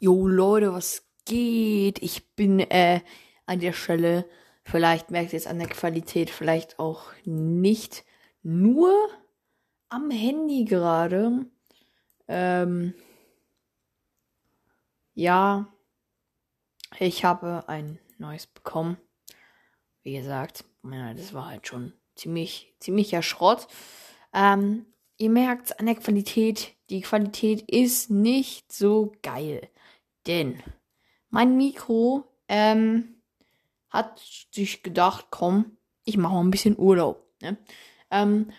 Jo Leute, was geht? Ich bin äh, an der Stelle, vielleicht merkt ihr es an der Qualität, vielleicht auch nicht nur am Handy gerade. Ähm, ja, ich habe ein neues bekommen. Wie gesagt, das war halt schon ziemlich, ziemlicher Schrott. Ähm, ihr merkt an der Qualität, die Qualität ist nicht so geil. Denn mein Mikro ähm, hat sich gedacht, komm, ich mache mal ein bisschen Urlaub. Ne? Ähm,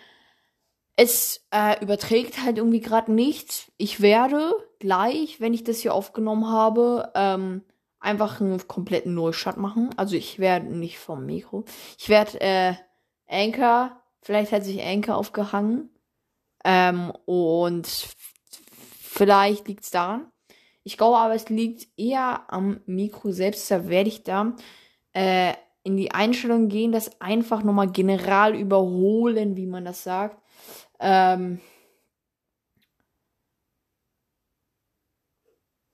es äh, überträgt halt irgendwie gerade nichts. Ich werde gleich, wenn ich das hier aufgenommen habe, ähm, einfach einen kompletten Neustart machen. Also ich werde nicht vom Mikro. Ich werde äh, Anchor, vielleicht hat sich Anchor aufgehangen. Ähm, und vielleicht liegt es daran. Ich glaube aber, es liegt eher am Mikro selbst. Da werde ich da äh, in die Einstellung gehen, das einfach nochmal general überholen, wie man das sagt. Ähm,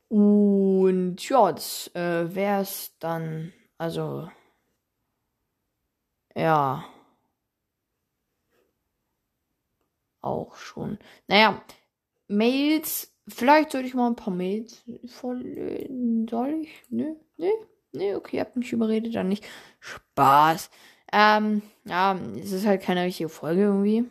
und ja, das äh, wäre es dann. Also. Ja. Auch schon. Naja, Mails Vielleicht sollte ich mal ein paar Mails vorlesen. Soll ich? Nö, nö, nö, okay, habt mich überredet, dann nicht. Spaß. Ähm, ja, es ist halt keine richtige Folge irgendwie.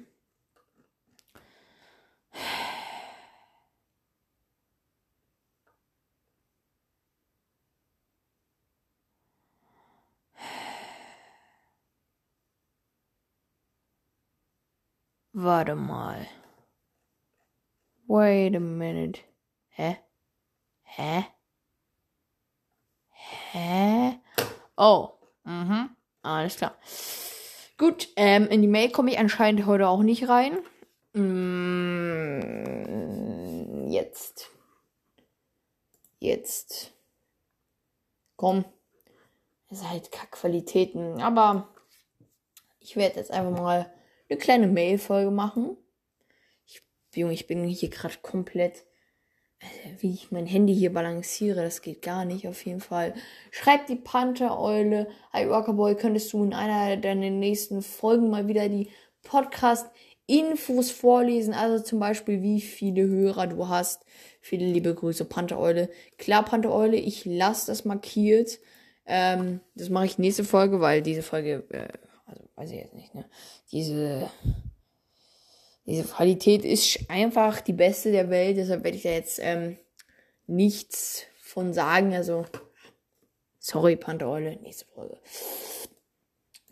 Warte mal. Wait a minute. Hä? Hä? Hä? Oh. Mhm. Alles klar. Gut, ähm, in die Mail komme ich anscheinend heute auch nicht rein. Mm, jetzt. Jetzt. Komm. Es ist halt Kackqualitäten. Aber ich werde jetzt einfach mal eine kleine Mail-Folge machen. Junge, ich bin hier gerade komplett, wie ich mein Handy hier balanciere, das geht gar nicht, auf jeden Fall. Schreibt die Panther-Eule. Hi, Rockerboy, könntest du in einer deiner nächsten Folgen mal wieder die Podcast-Infos vorlesen? Also zum Beispiel, wie viele Hörer du hast. Viele liebe Grüße, Panther-Eule. Klar, Panther-Eule, ich lasse das markiert. Ähm, das mache ich nächste Folge, weil diese Folge, äh, also weiß ich jetzt nicht, ne? Diese diese Qualität ist einfach die beste der Welt, deshalb werde ich da jetzt ähm, nichts von sagen. Also, sorry, Pantereule, nächste Folge.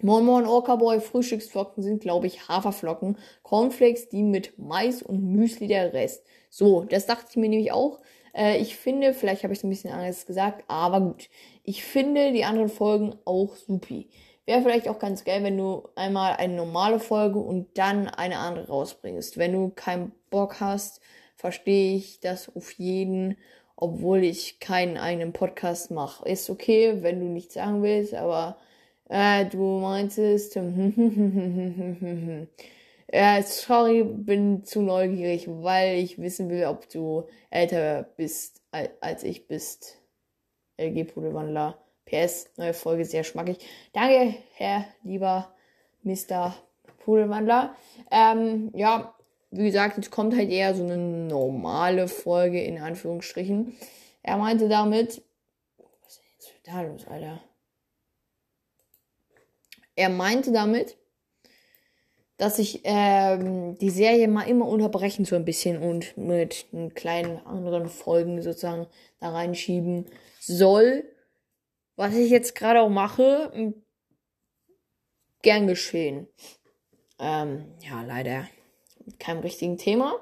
Moin Moin Orca-Boy, Frühstücksflocken sind, glaube ich, Haferflocken. Cornflakes, die mit Mais und Müsli der Rest. So, das dachte ich mir nämlich auch. Äh, ich finde, vielleicht habe ich es ein bisschen anders gesagt, aber gut. Ich finde die anderen Folgen auch supi. Wäre vielleicht auch ganz geil, wenn du einmal eine normale Folge und dann eine andere rausbringst. Wenn du keinen Bock hast, verstehe ich das auf jeden, obwohl ich keinen eigenen Podcast mache. Ist okay, wenn du nichts sagen willst, aber äh, du meintest, äh, sorry, bin zu neugierig, weil ich wissen will, ob du älter bist als ich bist. LG Pudelwandler. PS, neue Folge, sehr schmackig. Danke, Herr lieber Mr. Pudelwandler. Ähm, ja, wie gesagt, jetzt kommt halt eher so eine normale Folge in Anführungsstrichen. Er meinte damit, was ist denn jetzt da los, Alter? Er meinte damit, dass ich ähm, die Serie mal immer unterbrechen so ein bisschen und mit kleinen anderen Folgen sozusagen da reinschieben soll was ich jetzt gerade auch mache, gern geschehen. Ähm, ja, leider mit keinem richtigen Thema.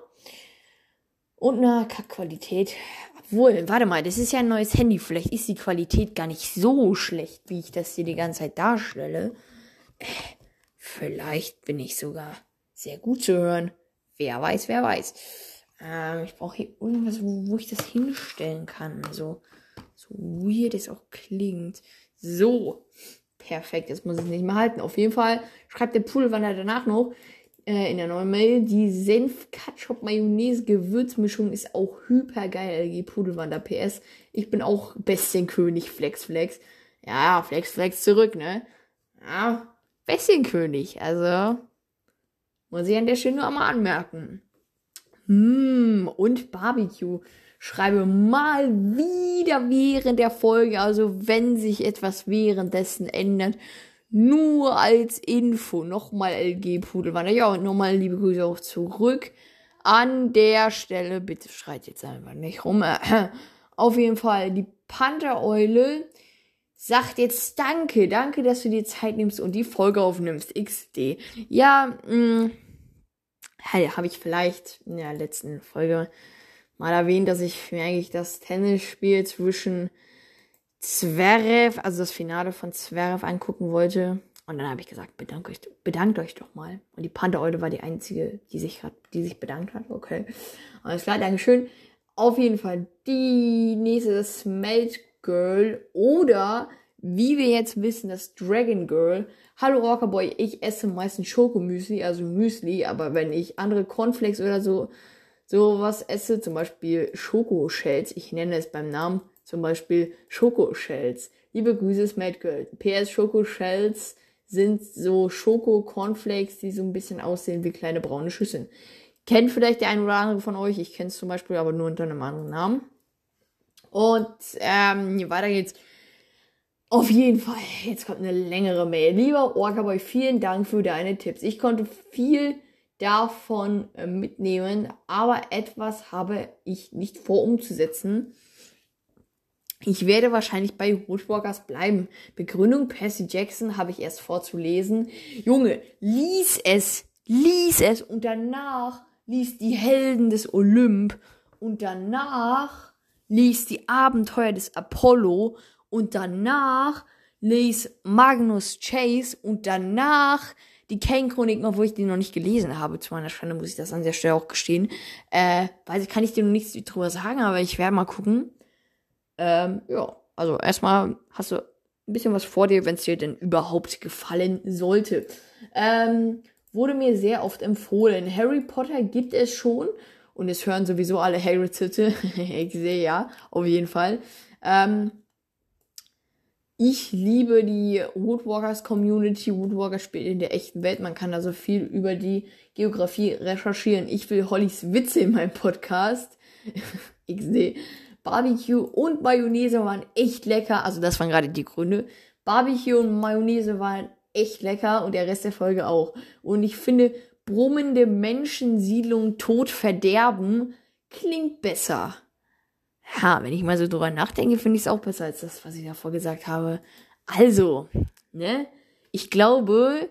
Und eine Kackqualität. Obwohl, warte mal, das ist ja ein neues Handy. Vielleicht ist die Qualität gar nicht so schlecht, wie ich das hier die ganze Zeit darstelle. Vielleicht bin ich sogar sehr gut zu hören. Wer weiß, wer weiß. Ähm, ich brauche hier irgendwas, wo, wo ich das hinstellen kann. So weird es auch klingt. So. Perfekt, jetzt muss ich es nicht mehr halten. Auf jeden Fall schreibt der Pudelwanner danach noch. äh, in der neuen Mail. Die Senf-Ketchup-Mayonnaise-Gewürzmischung ist auch hyper geil. LG Pudelwander PS. Ich bin auch Bestienkönig Flex Flex. Ja, Flex Flex zurück, ne? Ja, Bestienkönig. Also, muss ich an der Stelle nur einmal anmerken. Hm, und Barbecue. Schreibe mal wieder während der Folge, also wenn sich etwas währenddessen ändert, nur als Info. Nochmal LG Pudelwanne. Ja, und nochmal liebe Grüße auch zurück. An der Stelle, bitte schreit jetzt einfach nicht rum. Auf jeden Fall, die Panther-Eule sagt jetzt Danke, danke, dass du dir Zeit nimmst und die Folge aufnimmst. XD. Ja, mh, mm, habe ich vielleicht in der letzten Folge mal erwähnt, dass ich mir eigentlich das Tennisspiel zwischen Zverev, also das Finale von Zverev angucken wollte. Und dann habe ich gesagt, bedankt euch, bedankt euch doch mal. Und die Panther-Eule war die einzige, die sich grad, die sich bedankt hat. Okay. Alles klar, Dankeschön. Auf jeden Fall die nächste, Smelt Girl. Oder, wie wir jetzt wissen, das Dragon Girl. Hallo Rockerboy, ich esse meistens Schokomüsli, also Müsli, aber wenn ich andere Cornflakes oder so, sowas esse, zum Beispiel Schokoshells, ich nenne es beim Namen, zum Beispiel Schokoshells. Liebe Grüße, Smart Girl. PS Schokoshells sind so Schoko-Cornflakes, die so ein bisschen aussehen wie kleine braune Schüsseln. Kennt vielleicht der ein oder andere von euch. Ich kenne es zum Beispiel aber nur unter einem anderen Namen. Und ähm, weiter geht's. Auf jeden Fall, jetzt kommt eine längere Mail. Lieber Orkaboy, vielen Dank für deine Tipps. Ich konnte viel davon äh, mitnehmen, aber etwas habe ich nicht vor umzusetzen. Ich werde wahrscheinlich bei Roadwalkers bleiben. Begründung Percy Jackson habe ich erst vorzulesen. Junge, lies es, lies es und danach lies die Helden des Olymp und danach lies die Abenteuer des Apollo und danach lies Magnus Chase und danach die Kane-Chroniken, obwohl ich die noch nicht gelesen habe. Zu meiner Schande muss ich das an der Stelle auch gestehen. Äh, weiß ich, kann ich dir noch nichts drüber sagen, aber ich werde mal gucken. Ähm, ja, also erstmal hast du ein bisschen was vor dir, wenn es dir denn überhaupt gefallen sollte. Ähm, wurde mir sehr oft empfohlen. Harry Potter gibt es schon und es hören sowieso alle Harry Zitte. ich sehe ja, auf jeden Fall. Ähm, ich liebe die Woodwalkers Community. Woodwalker spielt in der echten Welt. Man kann da so viel über die Geografie recherchieren. Ich will Hollys Witze in meinem Podcast. XD. Barbecue und Mayonnaise waren echt lecker. Also das waren gerade die Gründe. Barbecue und Mayonnaise waren echt lecker und der Rest der Folge auch. Und ich finde, brummende Menschensiedlung tot verderben klingt besser. Ja, wenn ich mal so drüber nachdenke, finde ich es auch besser als das, was ich davor gesagt habe. Also, ne? Ich glaube,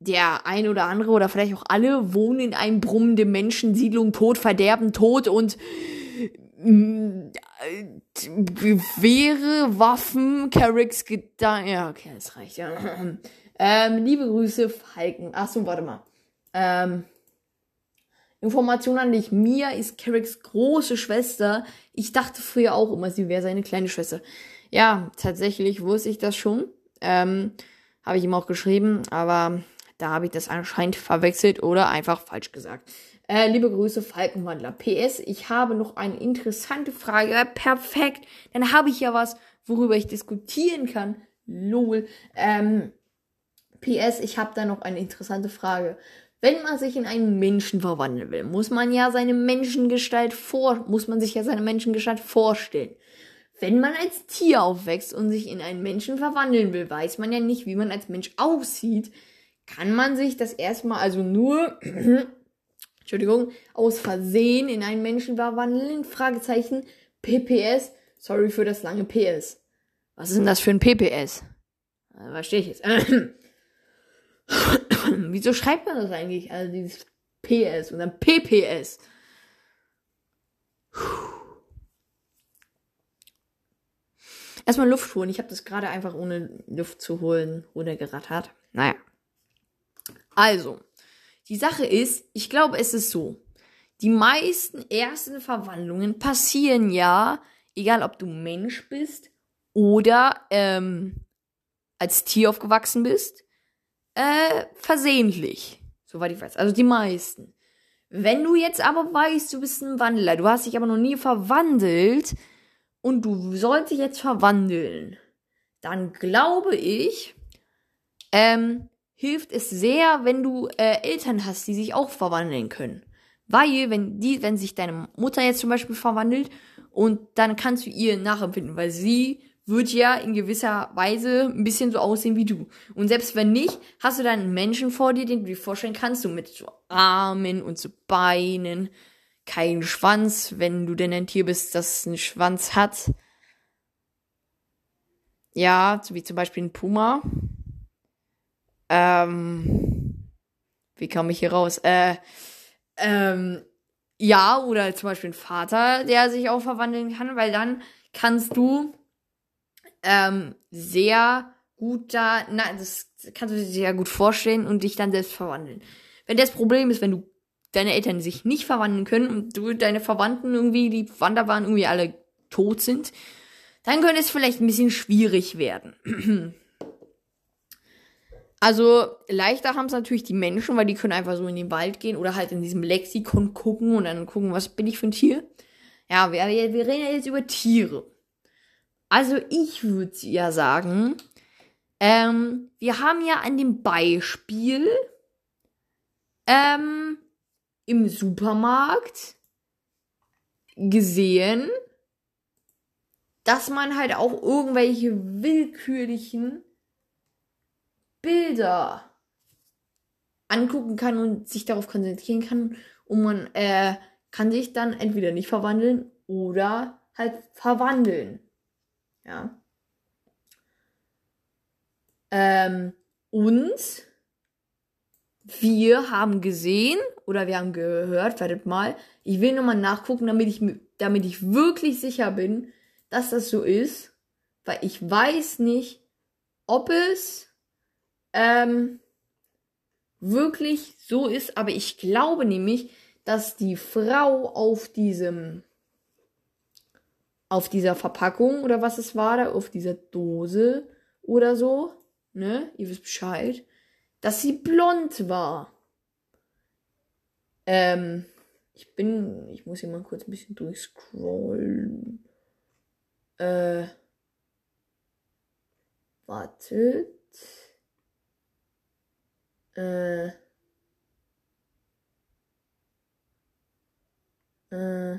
der ein oder andere oder vielleicht auch alle wohnen in einem brummende Menschensiedlung, tot, verderben, tot und Gewehre, Waffen, Carricks Gedanken. Ja, okay, das reicht, ja. Ähm, liebe Grüße, Falken. Achso, warte mal. Ähm, Information an dich. Mia ist Carricks große Schwester. Ich dachte früher auch immer, sie wäre seine kleine Schwester. Ja, tatsächlich wusste ich das schon. Ähm, habe ich ihm auch geschrieben, aber da habe ich das anscheinend verwechselt oder einfach falsch gesagt. Äh, liebe Grüße, Falkenwandler. PS, ich habe noch eine interessante Frage. Perfekt. Dann habe ich ja was, worüber ich diskutieren kann. Lol. Ähm, PS, ich habe da noch eine interessante Frage. Wenn man sich in einen Menschen verwandeln will, muss man ja seine Menschengestalt vor, muss man sich ja seine Menschengestalt vorstellen. Wenn man als Tier aufwächst und sich in einen Menschen verwandeln will, weiß man ja nicht, wie man als Mensch aussieht. Kann man sich das erstmal also nur Entschuldigung, aus Versehen in einen Menschen verwandeln? Fragezeichen. PPS. Sorry für das lange PS. Was ist denn das für ein PPS? Also, verstehe ich jetzt. Wieso schreibt man das eigentlich? Also dieses PS und dann PPS. Erstmal Luft holen. Ich habe das gerade einfach ohne Luft zu holen runtergerattert. Naja. Also, die Sache ist, ich glaube, es ist so. Die meisten ersten Verwandlungen passieren ja, egal ob du Mensch bist oder ähm, als Tier aufgewachsen bist, äh, versehentlich. Soweit ich weiß. Also die meisten. Wenn du jetzt aber weißt, du bist ein Wandler, du hast dich aber noch nie verwandelt und du sollst dich jetzt verwandeln, dann glaube ich, ähm, hilft es sehr, wenn du äh, Eltern hast, die sich auch verwandeln können. Weil, wenn die, wenn sich deine Mutter jetzt zum Beispiel verwandelt und dann kannst du ihr nachempfinden, weil sie wird ja in gewisser Weise ein bisschen so aussehen wie du. Und selbst wenn nicht, hast du dann einen Menschen vor dir, den du dir vorstellen kannst, so mit so Armen und so Beinen, kein Schwanz, wenn du denn ein Tier bist, das einen Schwanz hat. Ja, so wie zum Beispiel ein Puma. Ähm, wie komme ich hier raus? Äh, ähm, ja, oder zum Beispiel ein Vater, der sich auch verwandeln kann, weil dann kannst du ähm, sehr gut da, na, das kannst du dir sehr gut vorstellen und dich dann selbst verwandeln. Wenn das Problem ist, wenn du deine Eltern sich nicht verwandeln können und du deine Verwandten irgendwie, die Wanderbahn irgendwie alle tot sind, dann könnte es vielleicht ein bisschen schwierig werden. Also leichter haben es natürlich die Menschen, weil die können einfach so in den Wald gehen oder halt in diesem Lexikon gucken und dann gucken, was bin ich für ein Tier. Ja, wir, wir reden ja jetzt über Tiere. Also ich würde ja sagen, ähm, wir haben ja an dem Beispiel ähm, im Supermarkt gesehen, dass man halt auch irgendwelche willkürlichen Bilder angucken kann und sich darauf konzentrieren kann und man äh, kann sich dann entweder nicht verwandeln oder halt verwandeln. Ja. Ähm, und wir haben gesehen oder wir haben gehört, werdet mal, ich will nochmal nachgucken, damit ich, damit ich wirklich sicher bin, dass das so ist, weil ich weiß nicht, ob es ähm, wirklich so ist, aber ich glaube nämlich, dass die Frau auf diesem auf dieser Verpackung oder was es war, auf dieser Dose oder so, ne, ihr wisst Bescheid, dass sie blond war. Ähm, ich bin, ich muss hier mal kurz ein bisschen durchscrollen. Äh, wartet. Äh, äh,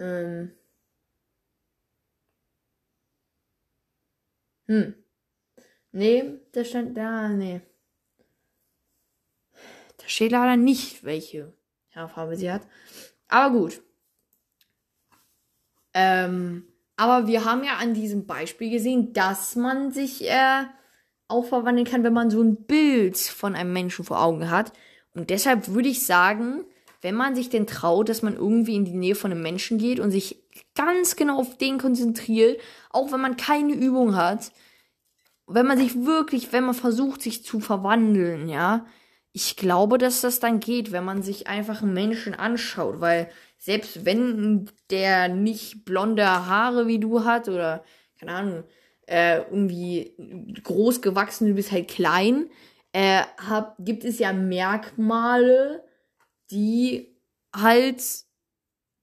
ähm. Hm. Nee, da stand da, nee. Da steht leider nicht, welche Haarfarbe sie hat. Aber gut. Ähm, aber wir haben ja an diesem Beispiel gesehen, dass man sich äh, auch verwandeln kann, wenn man so ein Bild von einem Menschen vor Augen hat. Und deshalb würde ich sagen, wenn man sich denn traut, dass man irgendwie in die Nähe von einem Menschen geht und sich ganz genau auf den konzentriert, auch wenn man keine Übung hat, wenn man sich wirklich, wenn man versucht, sich zu verwandeln, ja, ich glaube, dass das dann geht, wenn man sich einfach einen Menschen anschaut, weil selbst wenn der nicht blonde Haare wie du hat oder, keine Ahnung, äh, irgendwie groß gewachsen, du bist halt klein, äh, hab, gibt es ja Merkmale, die halt,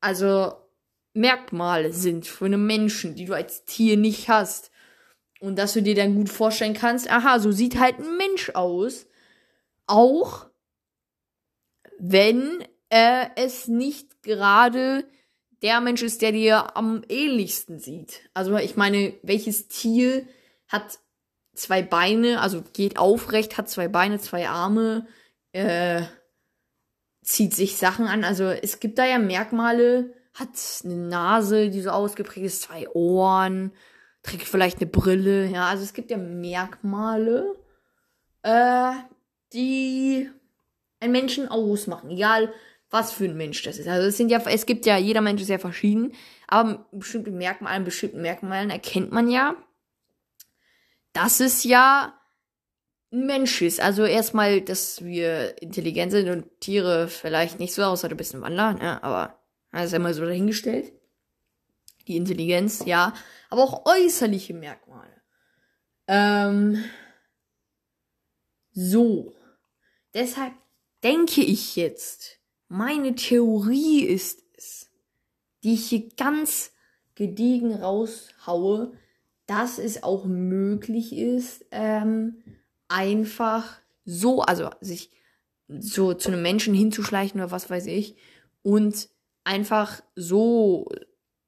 also Merkmale sind für einen Menschen, die du als Tier nicht hast. Und dass du dir dann gut vorstellen kannst, aha, so sieht halt ein Mensch aus. Auch wenn äh, es nicht gerade der Mensch ist, der dir am ähnlichsten sieht. Also ich meine, welches Tier hat zwei Beine, also geht aufrecht, hat zwei Beine, zwei Arme, äh, zieht sich Sachen an. Also es gibt da ja Merkmale, hat eine Nase, die so ausgeprägt ist, zwei Ohren, trägt vielleicht eine Brille. Ja, also es gibt ja Merkmale, äh, die einen Menschen ausmachen. Egal, was für ein Mensch das ist. Also es sind ja, es gibt ja, jeder Mensch ist ja verschieden, aber bestimmte Merkmale, bestimmten Merkmalen erkennt man ja, dass es ja ein Mensch ist. Also erstmal, dass wir intelligent sind und Tiere vielleicht nicht so, außer du bist ein Wandler, ne? aber das ist ja so dahingestellt. Die Intelligenz, ja. Aber auch äußerliche Merkmale. Ähm, so. deshalb denke ich jetzt, meine Theorie ist es, die ich hier ganz gediegen raushaue, dass es auch möglich ist, ähm, einfach so, also sich so zu einem Menschen hinzuschleichen oder was weiß ich und einfach so,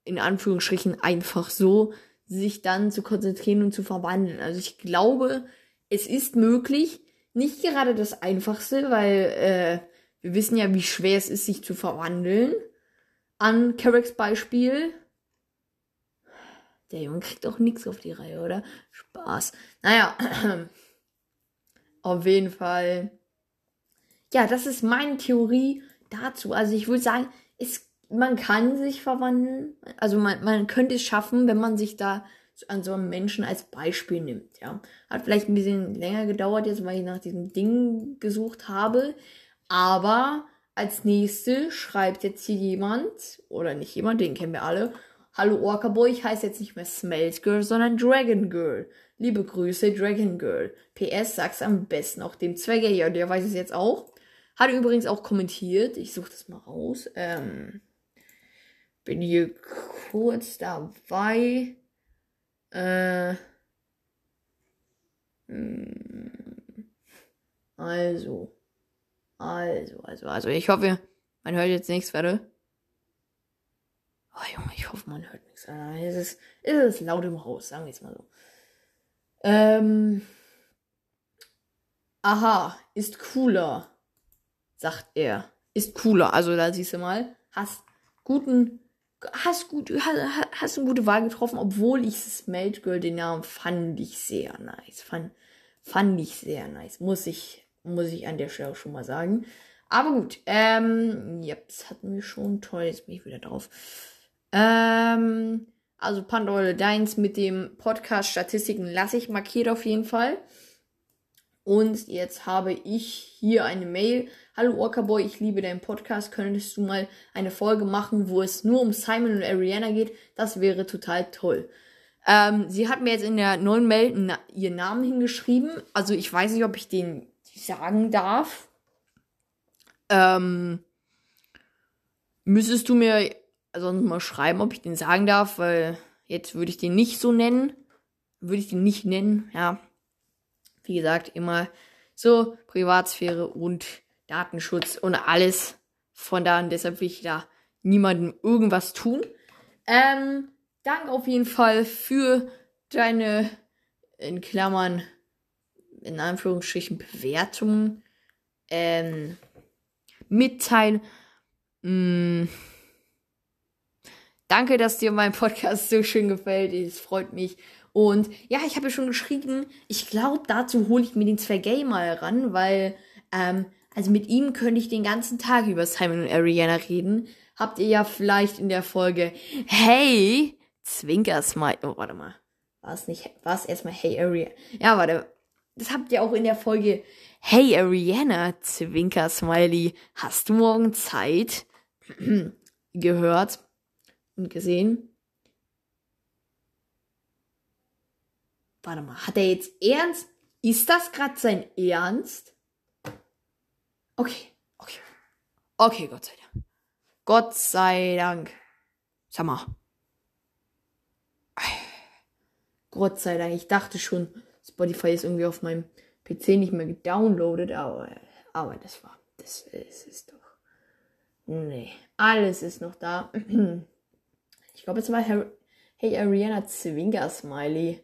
in Anführungsstrichen, einfach so, sich dann zu konzentrieren und zu verwandeln. Also ich glaube, es ist möglich, nicht gerade das Einfachste, weil äh, wir wissen ja, wie schwer es ist, sich zu verwandeln. An Carracks Beispiel. Der Junge kriegt auch nichts auf die Reihe, oder? Spaß. Naja, auf jeden Fall. Ja, das ist meine Theorie dazu. Also ich würde sagen, es, man kann sich verwandeln. Also man, man könnte es schaffen, wenn man sich da an so einem Menschen als Beispiel nimmt, ja. Hat vielleicht ein bisschen länger gedauert jetzt, weil ich nach diesem Ding gesucht habe. Aber als nächste schreibt jetzt hier jemand, oder nicht jemand, den kennen wir alle. Hallo Orca Boy, ich heiße jetzt nicht mehr Smelt Girl, sondern Dragon Girl. Liebe Grüße, Dragon Girl. PS, sag's am besten auch dem Zwecke. Ja, der weiß es jetzt auch. Hat übrigens auch kommentiert. Ich suche das mal raus. Ähm, bin hier kurz dabei. Äh, hm. also. Also, also, also. Ich hoffe, man hört jetzt nichts, warte. Oh Junge, ich hoffe, man hört nichts. Es ist, es ist laut im Haus, sagen wir es mal so. Ähm. Aha, ist cooler, sagt er. Ist cooler. Also da siehst du mal, hast guten hast gut, hast, hast eine gute Wahl getroffen, obwohl ich Smelt Girl den Namen fand ich sehr nice. Fand, fand ich sehr nice. Muss ich, muss ich an der Stelle schon mal sagen. Aber gut, ähm, ja, das hatten wir schon. Toll, jetzt bin ich wieder drauf. Ähm, also Pandora Deins mit dem Podcast Statistiken lasse ich markiert auf jeden Fall. Und jetzt habe ich hier eine Mail. Hallo Orca-Boy, ich liebe deinen Podcast. Könntest du mal eine Folge machen, wo es nur um Simon und Ariana geht? Das wäre total toll. Ähm, sie hat mir jetzt in der neuen Mail na ihren Namen hingeschrieben. Also ich weiß nicht, ob ich den sagen darf. Ähm, müsstest du mir sonst mal schreiben, ob ich den sagen darf, weil jetzt würde ich den nicht so nennen. Würde ich den nicht nennen, ja wie gesagt, immer so Privatsphäre und Datenschutz und alles von da. Und deshalb will ich da niemandem irgendwas tun. Ähm, danke auf jeden Fall für deine, in Klammern, in Anführungsstrichen, Bewertung. Ähm, mitteilen. Mm. Danke, dass dir mein Podcast so schön gefällt. Es freut mich. Und ja, ich habe ja schon geschrieben, ich glaube, dazu hole ich mir den Zwergay mal ran, weil, ähm, also mit ihm könnte ich den ganzen Tag über Simon und Ariana reden. Habt ihr ja vielleicht in der Folge Hey, Zwinkersmile. Oh, warte mal. War es nicht, war es erstmal Hey Ariana? Ja, warte. Das habt ihr auch in der Folge Hey Ariana, Zwinkersmiley. Hast du morgen Zeit? gehört und gesehen. Warte mal, hat er jetzt ernst? Ist das gerade sein Ernst? Okay, okay. Okay, Gott sei Dank. Gott sei Dank. Sag mal. Gott sei Dank. Ich dachte schon, Spotify ist irgendwie auf meinem PC nicht mehr gedownloadet, aber, aber das war, das ist, ist doch. Nee, alles ist noch da. Ich glaube, es war Hey Ariana Zwinker Smiley.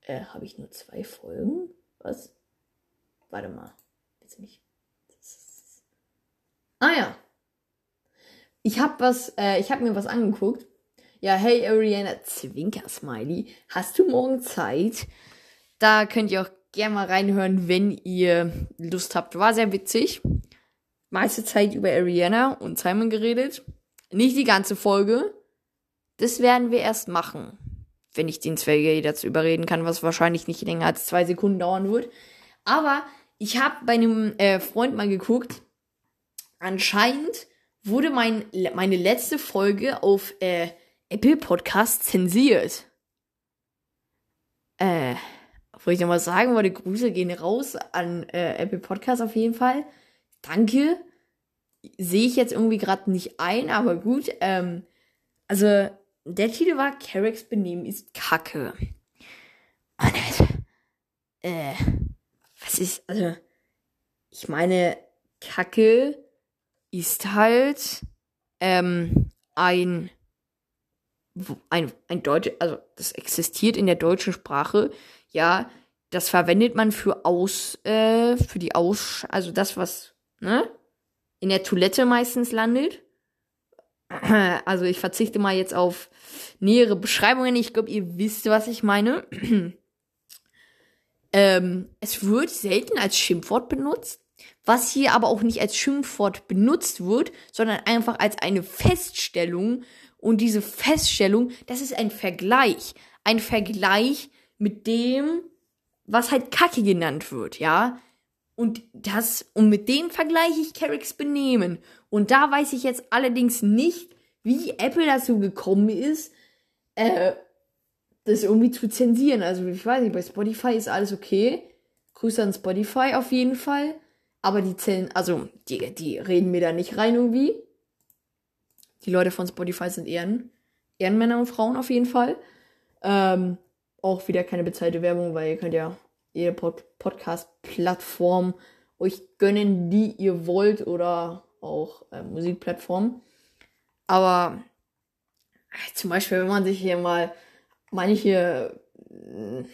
Äh, habe ich nur zwei Folgen? Was? Warte mal. Jetzt nicht. Ah ja. Ich habe was, äh, ich habe mir was angeguckt. Ja, hey Ariana, Zwinker Smiley. Hast du morgen Zeit? Da könnt ihr auch gerne mal reinhören, wenn ihr Lust habt. War sehr witzig. Meiste Zeit über Ariana und Simon geredet. Nicht die ganze Folge. Das werden wir erst machen wenn ich den Zwerge dazu überreden kann, was wahrscheinlich nicht länger als zwei Sekunden dauern wird. Aber ich habe bei einem äh, Freund mal geguckt. Anscheinend wurde mein, meine letzte Folge auf äh, Apple Podcast zensiert. Äh, wo ich nochmal sagen wollte, Grüße gehen raus an äh, Apple Podcast auf jeden Fall. Danke. Sehe ich jetzt irgendwie gerade nicht ein, aber gut. Ähm, also, der Titel war Carricks Benehmen ist Kacke. Und, äh, was ist, also, ich meine, Kacke ist halt, ähm, ein, ein, ein Deutsch, also, das existiert in der deutschen Sprache, ja, das verwendet man für aus, äh, für die Aus, also das, was, ne, in der Toilette meistens landet. Also ich verzichte mal jetzt auf nähere Beschreibungen. Ich glaube, ihr wisst, was ich meine. ähm, es wird selten als Schimpfwort benutzt. Was hier aber auch nicht als Schimpfwort benutzt wird, sondern einfach als eine Feststellung. Und diese Feststellung, das ist ein Vergleich. Ein Vergleich mit dem, was halt Kacke genannt wird, ja. Und das, und mit dem vergleiche ich Carricks Benehmen. Und da weiß ich jetzt allerdings nicht, wie Apple dazu gekommen ist, äh, das irgendwie zu zensieren. Also, ich weiß nicht, bei Spotify ist alles okay. Grüße an Spotify auf jeden Fall. Aber die zählen, also, die, die reden mir da nicht rein irgendwie. Die Leute von Spotify sind Ehren, Ehrenmänner und Frauen auf jeden Fall. Ähm, auch wieder keine bezahlte Werbung, weil ihr könnt ja jede Pod Podcast-Plattform euch gönnen, die ihr wollt oder auch äh, Musikplattformen. Aber zum Beispiel, wenn man sich hier mal manche, äh,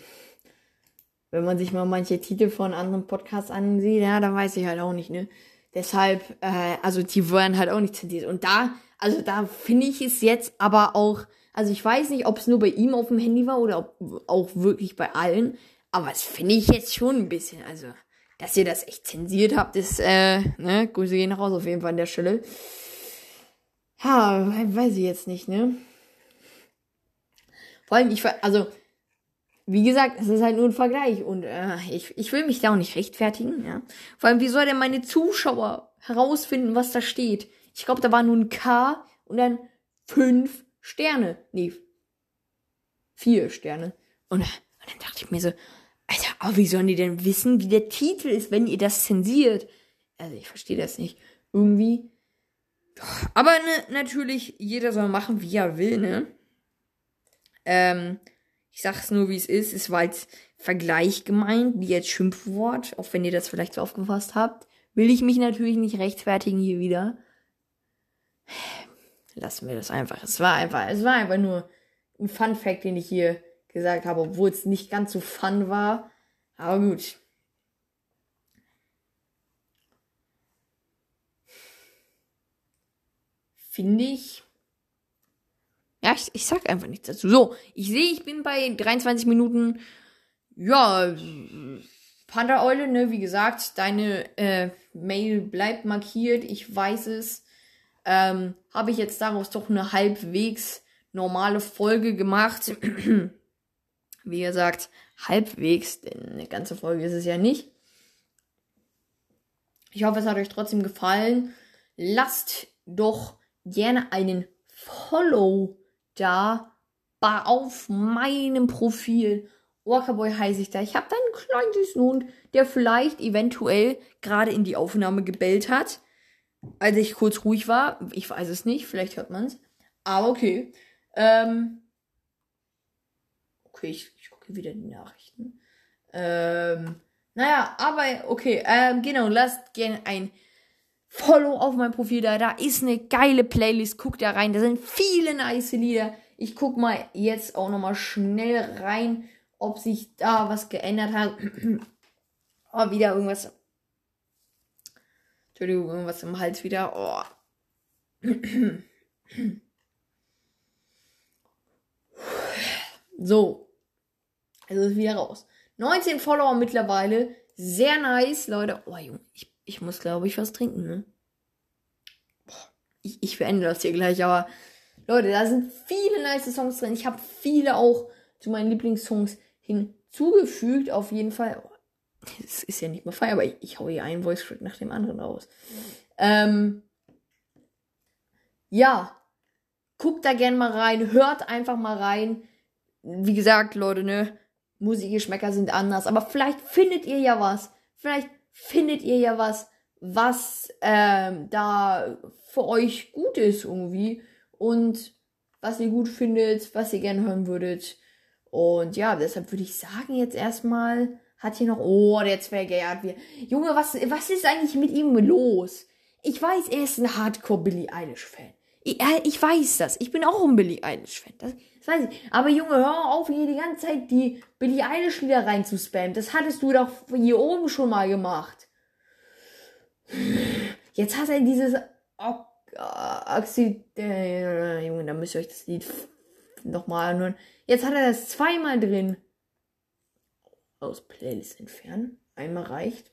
wenn man sich mal manche Titel von anderen Podcasts ansieht, ja, da weiß ich halt auch nicht, ne? Deshalb, äh, also die werden halt auch nicht zensiert. Und da, also da finde ich es jetzt aber auch, also ich weiß nicht, ob es nur bei ihm auf dem Handy war oder ob auch wirklich bei allen, aber das finde ich jetzt schon ein bisschen, also, dass ihr das echt zensiert habt, ist, äh, ne, Grüße gehen raus auf jeden Fall an der Stelle. Ja, weiß ich jetzt nicht, ne? Vor allem, ich, also, wie gesagt, es ist halt nur ein Vergleich und äh, ich, ich will mich da auch nicht rechtfertigen, ja. Vor allem, wie soll denn meine Zuschauer herausfinden, was da steht? Ich glaube, da war nur ein K und dann fünf Sterne. Nee, vier Sterne. Und, und dann dachte ich mir so, aber wie sollen die denn wissen, wie der Titel ist, wenn ihr das zensiert? Also ich verstehe das nicht. Irgendwie. Aber ne, natürlich, jeder soll machen, wie er will, ne? Ähm, ich sag's nur, wie es ist. Es war als Vergleich gemeint, wie als Schimpfwort, auch wenn ihr das vielleicht so aufgefasst habt. Will ich mich natürlich nicht rechtfertigen hier wieder. Lassen wir das einfach. Es war einfach, es war einfach nur ein Fun Fact, den ich hier gesagt habe, obwohl es nicht ganz so fun war. Aber gut. Finde ich. Ja, ich, ich sag einfach nichts dazu. So, ich sehe, ich bin bei 23 Minuten. Ja, Panda-Eule, ne, wie gesagt, deine äh, Mail bleibt markiert, ich weiß es. Ähm, Habe ich jetzt daraus doch eine halbwegs normale Folge gemacht. Wie gesagt, halbwegs, denn eine ganze Folge ist es ja nicht. Ich hoffe, es hat euch trotzdem gefallen. Lasst doch gerne einen Follow da auf meinem Profil. Walkerboy heiße ich da. Ich habe da einen kleinen süßen Hund, der vielleicht eventuell gerade in die Aufnahme gebellt hat, als ich kurz ruhig war. Ich weiß es nicht, vielleicht hört man es. Aber okay. Ähm, Okay, ich, ich gucke wieder die Nachrichten. Ähm, naja, aber okay, ähm, genau, lasst gerne ein Follow auf mein Profil da. Da ist eine geile Playlist. Guckt da rein. Da sind viele nice Lieder. Ich guck mal jetzt auch nochmal schnell rein, ob sich da was geändert hat. oh, wieder irgendwas. Entschuldigung, irgendwas im Hals wieder. Oh. so. Also ist wieder raus. 19 Follower mittlerweile. Sehr nice, Leute. Oh, Junge, ich, ich muss, glaube ich, was trinken, ne? Ich, ich beende das hier gleich, aber Leute, da sind viele nice Songs drin. Ich habe viele auch zu meinen Lieblingssongs hinzugefügt, auf jeden Fall. Oh, das ist ja nicht mehr feier, aber ich, ich hau hier einen Voice Track nach dem anderen raus. Ähm, ja, guckt da gern mal rein, hört einfach mal rein. Wie gesagt, Leute, ne? Musikgeschmäcker sind anders, aber vielleicht findet ihr ja was. Vielleicht findet ihr ja was, was ähm, da für euch gut ist irgendwie und was ihr gut findet, was ihr gerne hören würdet. Und ja, deshalb würde ich sagen, jetzt erstmal hat hier noch, oh, der Zwerge hat wir. Junge, was, was ist eigentlich mit ihm los? Ich weiß, er ist ein Hardcore Billie Eilish Fan. Ich, ich weiß das. Ich bin auch ein Billie Eilish Fan. Das, das weiß ich. Aber Junge, hör auf, hier die ganze Zeit die Billie Eilish Lieder reinzuspammen. Das hattest du doch hier oben schon mal gemacht. Jetzt hat er dieses Accident. Äh, Junge, da müsst ihr euch das Lied nochmal anhören. Jetzt hat er das zweimal drin. Aus Playlist entfernen. Einmal reicht.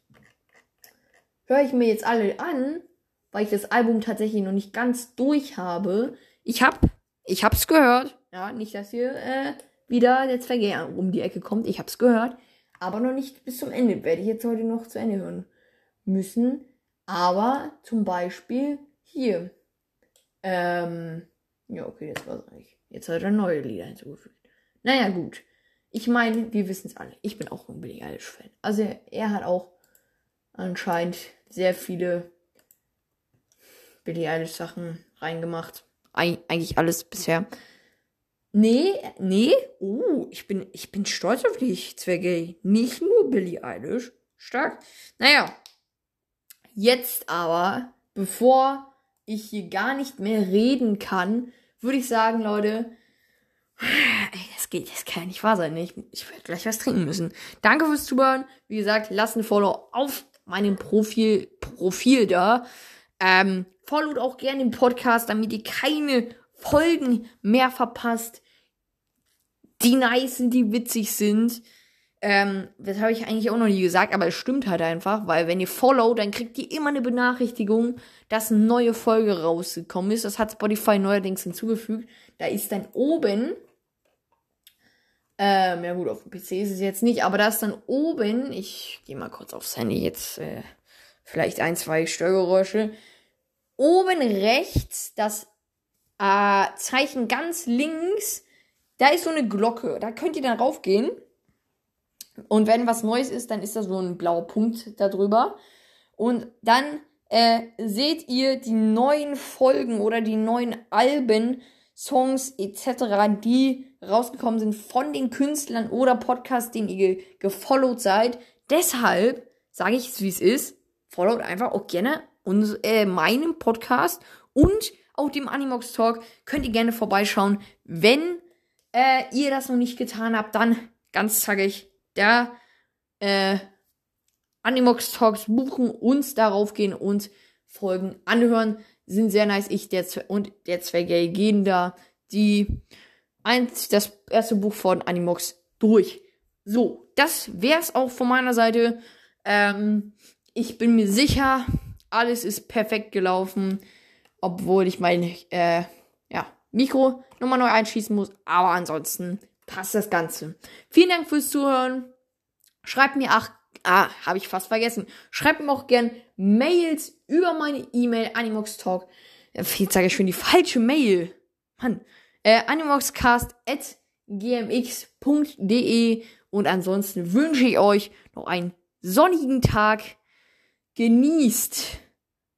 Höre ich mir jetzt alle an, weil ich das Album tatsächlich noch nicht ganz durch habe. Ich hab, ich hab's gehört. Ja, nicht, dass hier äh, wieder der Zwerge um die Ecke kommt. Ich hab's gehört. Aber noch nicht bis zum Ende. Werde ich jetzt heute noch zu Ende hören müssen. Aber zum Beispiel hier. Ähm, ja, okay, das war's eigentlich. Jetzt hat er neue Lieder hinzugefügt. Naja, gut. Ich meine, wir wissen es alle. Ich bin auch ein Billie Eilish-Fan. Also er hat auch anscheinend sehr viele Billie Eilish-Sachen reingemacht. Eig eigentlich alles bisher. Nee, nee. Oh, ich bin, ich bin stolz auf dich, Zwerge. Nicht nur Billie Eilish. Stark. Naja. Jetzt aber, bevor ich hier gar nicht mehr reden kann, würde ich sagen, Leute, ey, das geht, das kann ja nicht wahr sein. Ich, ich werde gleich was trinken müssen. Danke fürs Zuhören. Wie gesagt, lasst ein Follow auf meinem Profil, Profil da. Ähm, followt auch gerne den Podcast, damit ihr keine Folgen mehr verpasst, die nice sind, die witzig sind. Ähm, das habe ich eigentlich auch noch nie gesagt, aber es stimmt halt einfach, weil wenn ihr follow, dann kriegt ihr immer eine Benachrichtigung, dass eine neue Folge rausgekommen ist. Das hat Spotify neuerdings hinzugefügt. Da ist dann oben, ähm, ja gut, auf dem PC ist es jetzt nicht, aber da ist dann oben, ich gehe mal kurz aufs Handy jetzt, äh, vielleicht ein, zwei Störgeräusche. Oben rechts das äh, Zeichen ganz links, da ist so eine Glocke. Da könnt ihr dann raufgehen. Und wenn was Neues ist, dann ist da so ein blauer Punkt darüber. Und dann äh, seht ihr die neuen Folgen oder die neuen Alben, Songs etc., die rausgekommen sind von den Künstlern oder Podcasts, denen ihr gefollowt seid. Deshalb sage ich es, wie es ist. Followt einfach auch gerne uns, äh, meinem Podcast und auch dem Animox Talk. Könnt ihr gerne vorbeischauen. Wenn äh, ihr das noch nicht getan habt, dann ganz zackig der äh, Animox Talks buchen, uns darauf gehen und Folgen anhören. Sind sehr nice. Ich der und der Zwerge gehen da die eins, das erste Buch von Animox durch. So, das wär's auch von meiner Seite. Ähm, ich bin mir sicher, alles ist perfekt gelaufen, obwohl ich mein äh, ja, Mikro nochmal neu einschießen muss. Aber ansonsten passt das Ganze. Vielen Dank fürs Zuhören. Schreibt mir, ach, ah, habe ich fast vergessen. Schreibt mir auch gern Mails über meine E-Mail animoxtalk. Jetzt sage ich schon die falsche Mail. Mann. Äh, animoxcast.gmx.de und ansonsten wünsche ich euch noch einen sonnigen Tag. Genießt,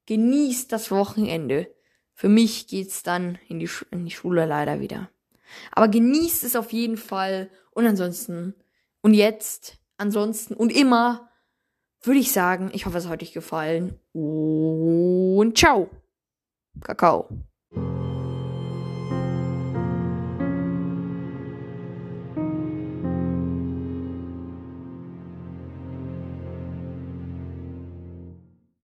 genießt das Wochenende. Für mich geht's dann in die, in die Schule leider wieder. Aber genießt es auf jeden Fall. Und ansonsten, und jetzt, ansonsten und immer, würde ich sagen, ich hoffe, es hat euch gefallen. Und ciao. Kakao.